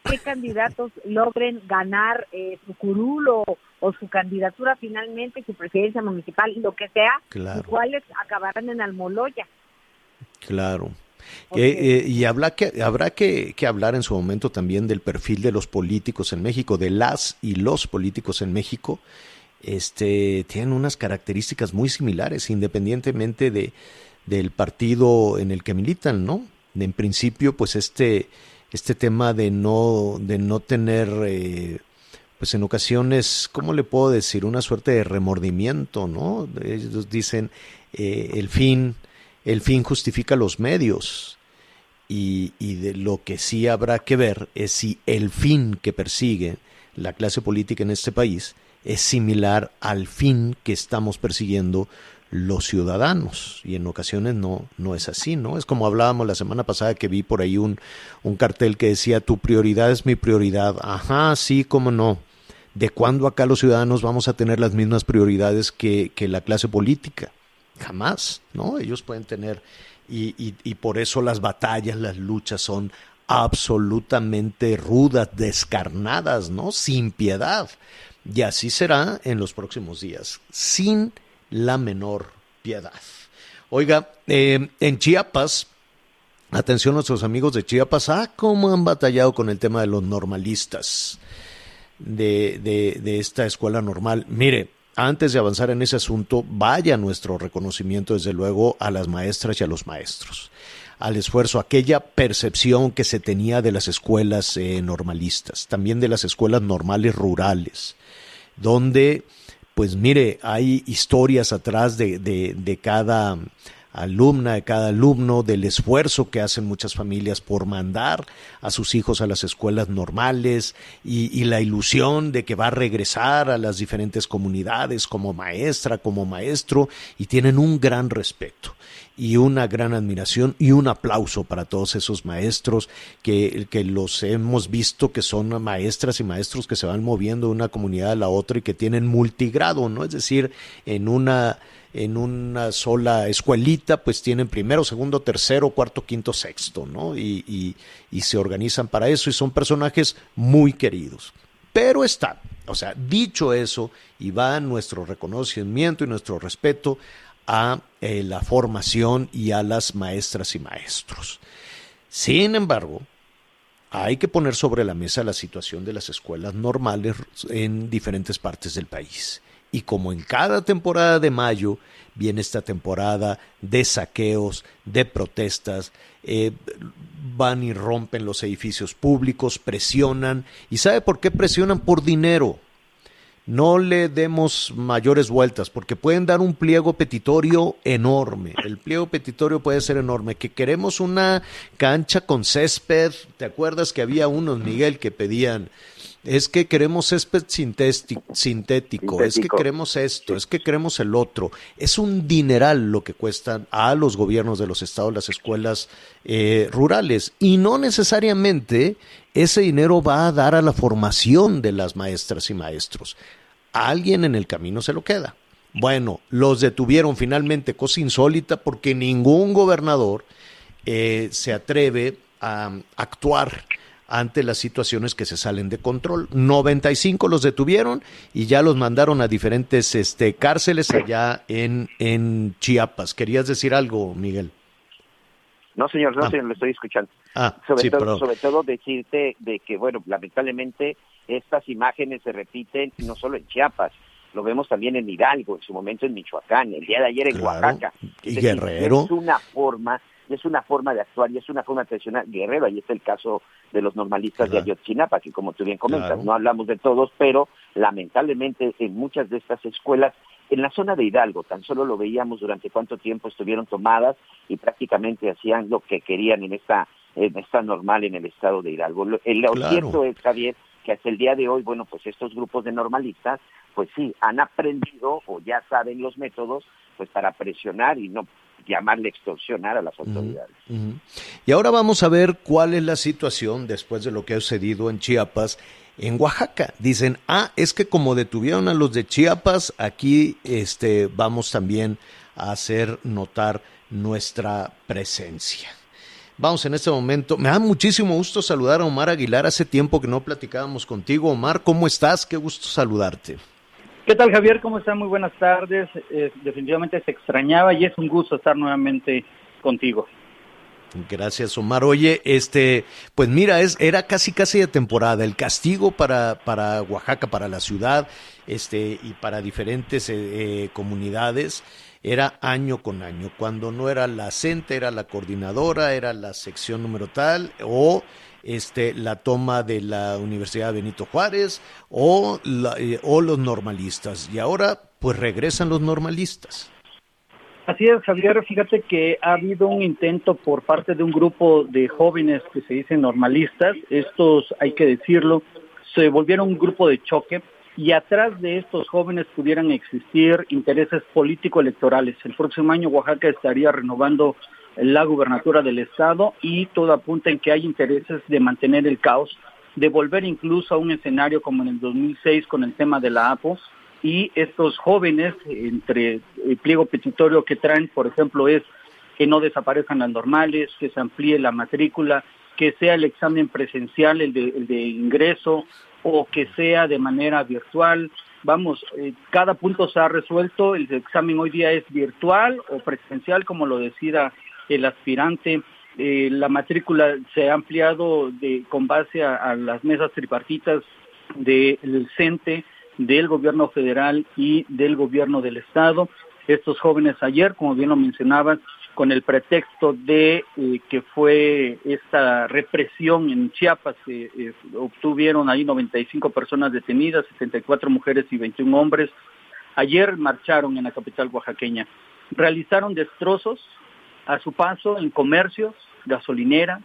qué candidatos logren ganar eh, su curul o, su candidatura finalmente, su presidencia municipal, lo que sea, y cuáles acabarán en Almoloya. Claro. Eh, y habrá, que, habrá que, que, hablar en su momento también del perfil de los políticos en México, de las y los políticos en México, este, tienen unas características muy similares, independientemente de, del partido en el que militan, ¿no? En principio, pues este, este tema de no, de no tener, eh, pues en ocasiones, ¿cómo le puedo decir? Una suerte de remordimiento, ¿no? Ellos dicen, eh, el fin, el fin justifica los medios. Y, y de lo que sí habrá que ver es si el fin que persigue la clase política en este país es similar al fin que estamos persiguiendo los ciudadanos. Y en ocasiones no no es así no es como hablábamos la semana pasada que vi por ahí un un cartel que decía tu prioridad es mi prioridad ajá sí cómo no. De cuándo acá los ciudadanos vamos a tener las mismas prioridades que, que la clase política jamás no ellos pueden tener y, y, y por eso las batallas las luchas son absolutamente rudas descarnadas no sin piedad y así será en los próximos días, sin la menor piedad. Oiga, eh, en Chiapas, atención a nuestros amigos de Chiapas, ah, cómo han batallado con el tema de los normalistas de, de, esta escuela normal. Mire, antes de avanzar en ese asunto, vaya nuestro reconocimiento, desde luego, a las maestras y a los maestros al esfuerzo, aquella percepción que se tenía de las escuelas eh, normalistas, también de las escuelas normales rurales, donde, pues mire, hay historias atrás de, de, de cada alumna, de cada alumno, del esfuerzo que hacen muchas familias por mandar a sus hijos a las escuelas normales y, la ilusión de que va a regresar a las diferentes comunidades como maestra, como maestro, y tienen un gran respeto y una gran admiración y un aplauso para todos esos maestros que, que los hemos visto que son maestras y maestros que se van moviendo de una comunidad a la otra y que tienen multigrado, ¿no? Es decir, en una en una sola escuelita, pues tienen primero, segundo, tercero, cuarto, quinto, sexto, ¿no? Y, y, y se organizan para eso y son personajes muy queridos. Pero está, o sea, dicho eso, y va nuestro reconocimiento y nuestro respeto a eh, la formación y a las maestras y maestros. Sin embargo, hay que poner sobre la mesa la situación de las escuelas normales en diferentes partes del país. Y como en cada temporada de mayo viene esta temporada de saqueos, de protestas, eh, van y rompen los edificios públicos, presionan. ¿Y sabe por qué presionan? Por dinero no le demos mayores vueltas porque pueden dar un pliego petitorio enorme. El pliego petitorio puede ser enorme. Que queremos una cancha con césped. ¿Te acuerdas que había unos, Miguel, que pedían? Es que queremos césped sintético, es que queremos esto, es que queremos el otro. Es un dineral lo que cuestan a los gobiernos de los estados las escuelas eh, rurales. Y no necesariamente ese dinero va a dar a la formación de las maestras y maestros. alguien en el camino se lo queda. Bueno, los detuvieron finalmente, cosa insólita, porque ningún gobernador eh, se atreve a actuar ante las situaciones que se salen de control. 95 los detuvieron y ya los mandaron a diferentes este, cárceles allá en, en Chiapas. ¿Querías decir algo, Miguel? No, señor, no, ah. señor, lo estoy escuchando. Ah, sobre, todo, sobre todo decirte de que, bueno, lamentablemente estas imágenes se repiten no solo en Chiapas, lo vemos también en Hidalgo, en su momento en Michoacán, el día de ayer en Oaxaca. Y Guerrero. Es una forma, es una forma de actuar y es una forma presionar. Guerrero, ahí está el caso de los normalistas de Ayotzinapa, que como tú bien comentas, no hablamos de todos, pero lamentablemente en muchas de estas escuelas en la zona de Hidalgo, tan solo lo veíamos durante cuánto tiempo estuvieron tomadas y prácticamente hacían lo que querían en esta, en esta normal en el estado de Hidalgo. Lo, cierto es, Javier, que hasta el día de hoy, bueno, pues estos grupos de normalistas, pues sí, han aprendido o ya saben los métodos, pues para presionar y no llamarle extorsionar a las autoridades. Y ahora vamos a ver cuál es la situación después de lo que ha sucedido en Chiapas en Oaxaca. Dicen, ah, es que como detuvieron a los de Chiapas, aquí este, vamos también a hacer notar nuestra presencia. Vamos en este momento. Me da muchísimo gusto saludar a Omar Aguilar. Hace tiempo que no platicábamos contigo. Omar, ¿cómo estás? Qué gusto saludarte. ¿Qué tal, Javier? ¿Cómo están? Muy buenas tardes. Eh, definitivamente se extrañaba y es un gusto estar nuevamente contigo. Gracias, Omar. Oye, este, pues mira, es, era casi casi de temporada. El castigo para, para Oaxaca, para la ciudad, este, y para diferentes eh, eh, comunidades, era año con año. Cuando no era la CENTE, era la coordinadora, era la sección número tal, o este, la toma de la Universidad Benito Juárez, o, eh, o los normalistas. Y ahora, pues regresan los normalistas. Así es, Javier. Fíjate que ha habido un intento por parte de un grupo de jóvenes que se dicen normalistas. Estos, hay que decirlo, se volvieron un grupo de choque y atrás de estos jóvenes pudieran existir intereses político-electorales. El próximo año Oaxaca estaría renovando la gubernatura del estado y todo apunta en que hay intereses de mantener el caos, de volver incluso a un escenario como en el 2006 con el tema de la APO, y estos jóvenes, entre el pliego petitorio que traen, por ejemplo, es que no desaparezcan las normales, que se amplíe la matrícula, que sea el examen presencial, el de, ingreso, o que sea de manera virtual. Vamos, eh, cada punto se ha resuelto, el examen hoy día es virtual o presencial, como lo decida el aspirante. Eh, la matrícula se ha ampliado de, con base a, las mesas tripartitas del CENTE, del gobierno federal y del gobierno del estado. Estos jóvenes ayer, como bien lo mencionaban, con el pretexto de eh, que fue esta represión en Chiapas, que eh, obtuvieron ahí 95 personas detenidas, 74 mujeres y 21 hombres. Ayer marcharon en la capital oaxaqueña. Realizaron destrozos a su paso en comercios, gasolineras,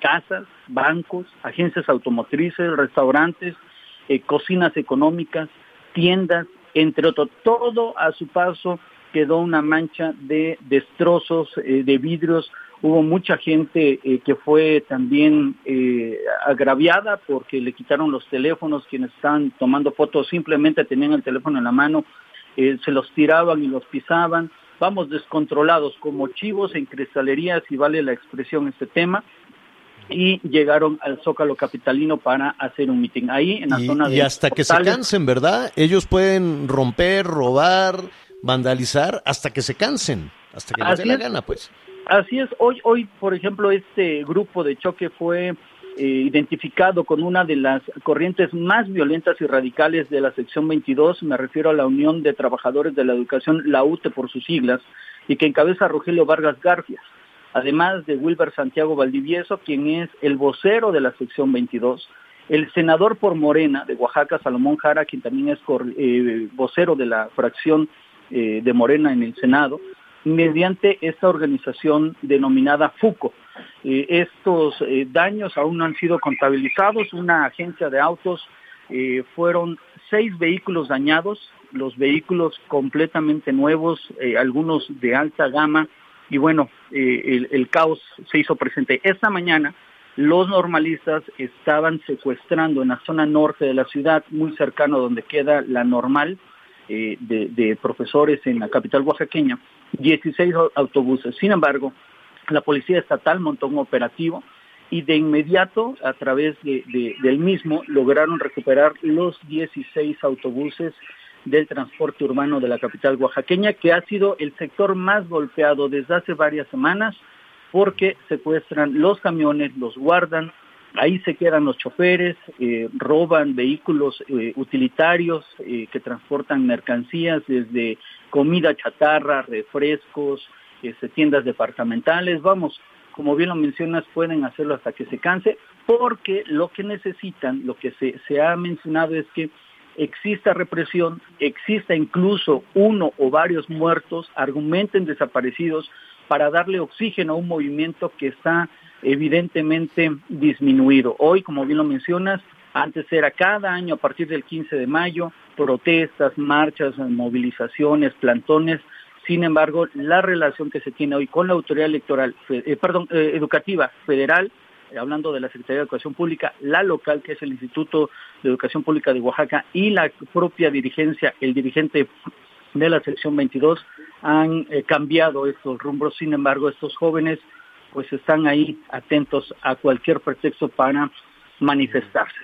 casas, bancos, agencias automotrices, restaurantes, eh, cocinas económicas, tiendas, entre otros. Todo a su paso quedó una mancha de destrozos, eh, de vidrios. Hubo mucha gente eh, que fue también agraviada porque le quitaron los teléfonos, quienes estaban tomando fotos simplemente tenían el teléfono en la mano, se los tiraban y los pisaban. Vamos descontrolados como chivos en cristalería, si vale la expresión este tema y llegaron al Zócalo Capitalino para hacer un mitin ahí en la zona de... Y hasta que se cansen, ¿verdad? Ellos pueden romper, robar, vandalizar hasta que se cansen, hasta que les dé la gana, pues. Así es, hoy, hoy, por ejemplo, este grupo de choque fue eh, identificado con una de las corrientes más violentas y radicales de la sección 22, me refiero a la Unión de Trabajadores de la Educación, la UTE por sus siglas, y que encabeza Rogelio Vargas Garfias, además de Wilber Santiago Valdivieso, quien es el vocero de la sección 22, el senador por Morena de Oaxaca, Salomón Jara, quien también es eh, vocero de la fracción eh, de Morena en el Senado, mediante esta organización denominada FUCO. Eh, estos eh, daños aún no han sido contabilizados. Una agencia de autos eh, fueron seis vehículos dañados, los vehículos completamente nuevos, algunos de alta gama, y bueno, el, caos se hizo presente. Esta mañana los normalistas estaban secuestrando en la zona norte de la ciudad, muy cercano donde queda la normal, de, de, profesores en la capital oaxaqueña, 16 autobuses. Sin embargo, la Policía Estatal montó un operativo y de inmediato, a través del mismo, lograron recuperar los 16 autobuses del transporte urbano de la capital oaxaqueña, que ha sido el sector más golpeado desde hace varias semanas, porque secuestran los camiones, los guardan, ahí se quedan los choferes, eh, roban vehículos eh, utilitarios eh, que transportan mercancías desde comida chatarra, refrescos, este, tiendas departamentales, vamos, como bien lo mencionas, pueden hacerlo hasta que se canse, porque lo que necesitan, lo que se, se ha mencionado es que exista represión, exista incluso uno o varios muertos, argumenten desaparecidos para darle oxígeno a un movimiento que está evidentemente disminuido. Hoy, como bien lo mencionas, antes era cada año a partir del 15 de mayo, protestas, marchas, movilizaciones, plantones, sin embargo, la relación que se tiene hoy con la autoridad electoral, eh, perdón, eh, educativa federal, eh, hablando de la Secretaría de Educación Pública, la local, que es el Instituto de Educación Pública de Oaxaca, y la propia dirigencia, el dirigente de la sección 22, han cambiado estos rumbos. Sin embargo, estos jóvenes pues están ahí atentos a cualquier pretexto para manifestarse.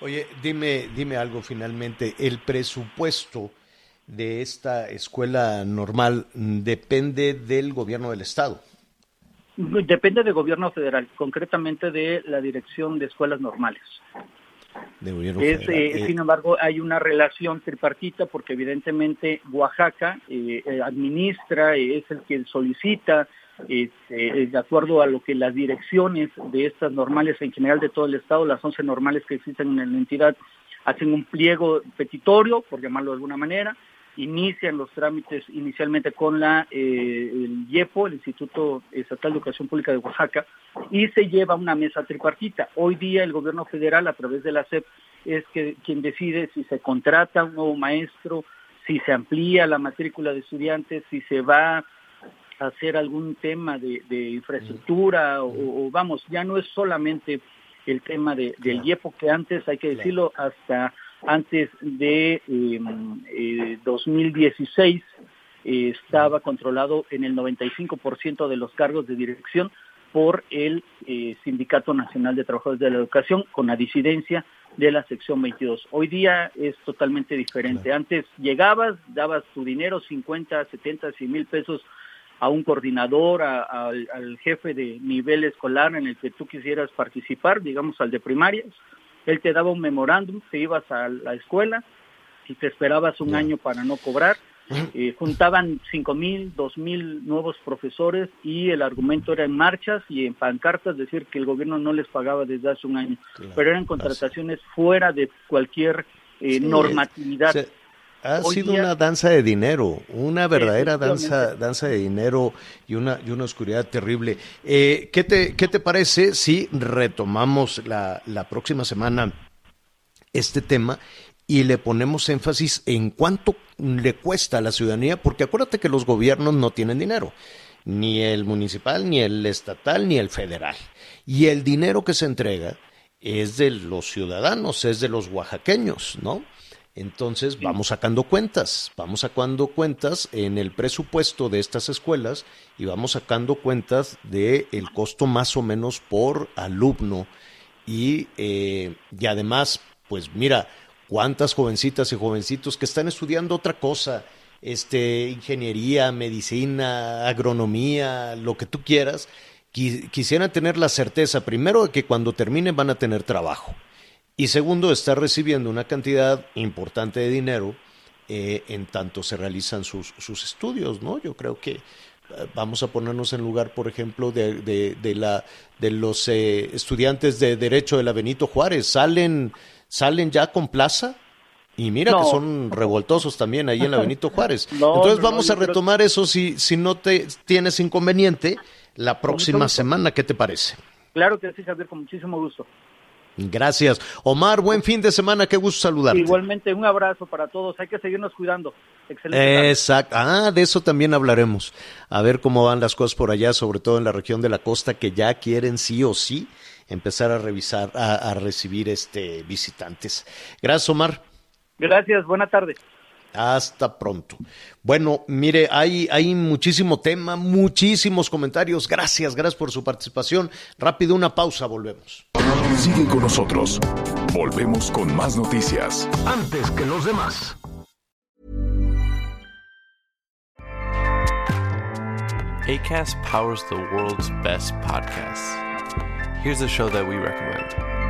Oye, dime, dime algo finalmente. El presupuesto de esta escuela normal depende del gobierno del Estado. Depende del gobierno federal, concretamente de la Dirección de Escuelas Normales. De es. Eh, Eh, sin embargo, hay una relación tripartita porque evidentemente Oaxaca eh, eh, administra, es el que solicita, este, de acuerdo a lo que las direcciones de estas normales en general de todo el Estado, las 11 normales que existen en la entidad, hacen un pliego petitorio, por llamarlo de alguna manera, inician los trámites inicialmente con la eh, el IEPO, el Instituto Estatal de Educación Pública de Oaxaca, y se lleva una mesa tripartita. Hoy día el gobierno federal, a través de la SEP, es que, quien decide si se contrata un nuevo maestro, si se amplía la matrícula de estudiantes, si se va a hacer algún tema de, de infraestructura, o, o, vamos, ya no es solamente el tema de, del IEPO, que antes, hay que decirlo, hasta antes de eh, eh, 2016 eh, estaba controlado en el 95% de los cargos de dirección por el eh, Sindicato Nacional de Trabajadores de la Educación con la disidencia de la sección 22. Hoy día es totalmente diferente. Antes llegabas, dabas tu dinero, 50, 70, 100 mil pesos a un coordinador, a, a, al jefe de nivel escolar en el que tú quisieras participar, digamos al de primarias, él te daba un memorándum, te ibas a la escuela y te esperabas un año para no cobrar. Eh, juntaban cinco mil, dos mil nuevos profesores y el argumento era en marchas y en pancartas decir que el gobierno no les pagaba desde hace un año, claro, pero eran contrataciones fuera de cualquier eh, sí, normatividad. Se, ha Hoy sido día, una danza de dinero, una verdadera danza, danza de dinero y una, y una oscuridad terrible. Eh, ¿qué, te, ¿Qué te parece si retomamos la, la próxima semana este tema y le ponemos énfasis en cuánto le cuesta a la ciudadanía? Porque acuérdate que los gobiernos no tienen dinero, ni el municipal, ni el estatal, ni el federal. Y el dinero que se entrega es de los ciudadanos, es de los oaxaqueños, ¿no? Entonces vamos sacando cuentas, vamos sacando cuentas en el presupuesto de estas escuelas y vamos sacando cuentas del el costo más o menos por alumno y, eh, y además, pues mira, cuántas jovencitas y jovencitos que están estudiando otra cosa este, ingeniería, medicina, agronomía, lo que tú quieras, quisieran tener la certeza, primero, de que cuando terminen van a tener trabajo. Y segundo, estar recibiendo una cantidad importante de dinero eh, en tanto se realizan sus, sus estudios, ¿no? Yo creo que vamos a ponernos en lugar, por ejemplo, de, de, la, de los eh, estudiantes de Derecho de la Benito Juárez. Salen, salen ya con plaza y mira que son revoltosos también ahí en la Benito Juárez. Entonces vamos a retomar eso si, si no te tienes inconveniente la próxima semana. ¿Qué te parece? Claro que sí, Javier, con muchísimo gusto. Gracias. Omar, buen fin de semana, qué gusto saludarte. Igualmente, un abrazo para todos, hay que seguirnos cuidando. Excelente. Exacto. Ah, de eso también hablaremos. A ver cómo van las cosas por allá, sobre todo en la región de la costa, que ya quieren sí o sí empezar a revisar, a, recibir este visitantes. Gracias, Omar. Gracias, buena tarde. Hasta pronto. Bueno, mire, hay, hay muchísimo tema, muchísimos comentarios. Gracias, gracias por su participación. Rápido, una pausa, volvemos. Sigue con nosotros. Volvemos con más noticias. Antes que los demás. ACAST powers the world's best podcasts. Here's a show that we recommend.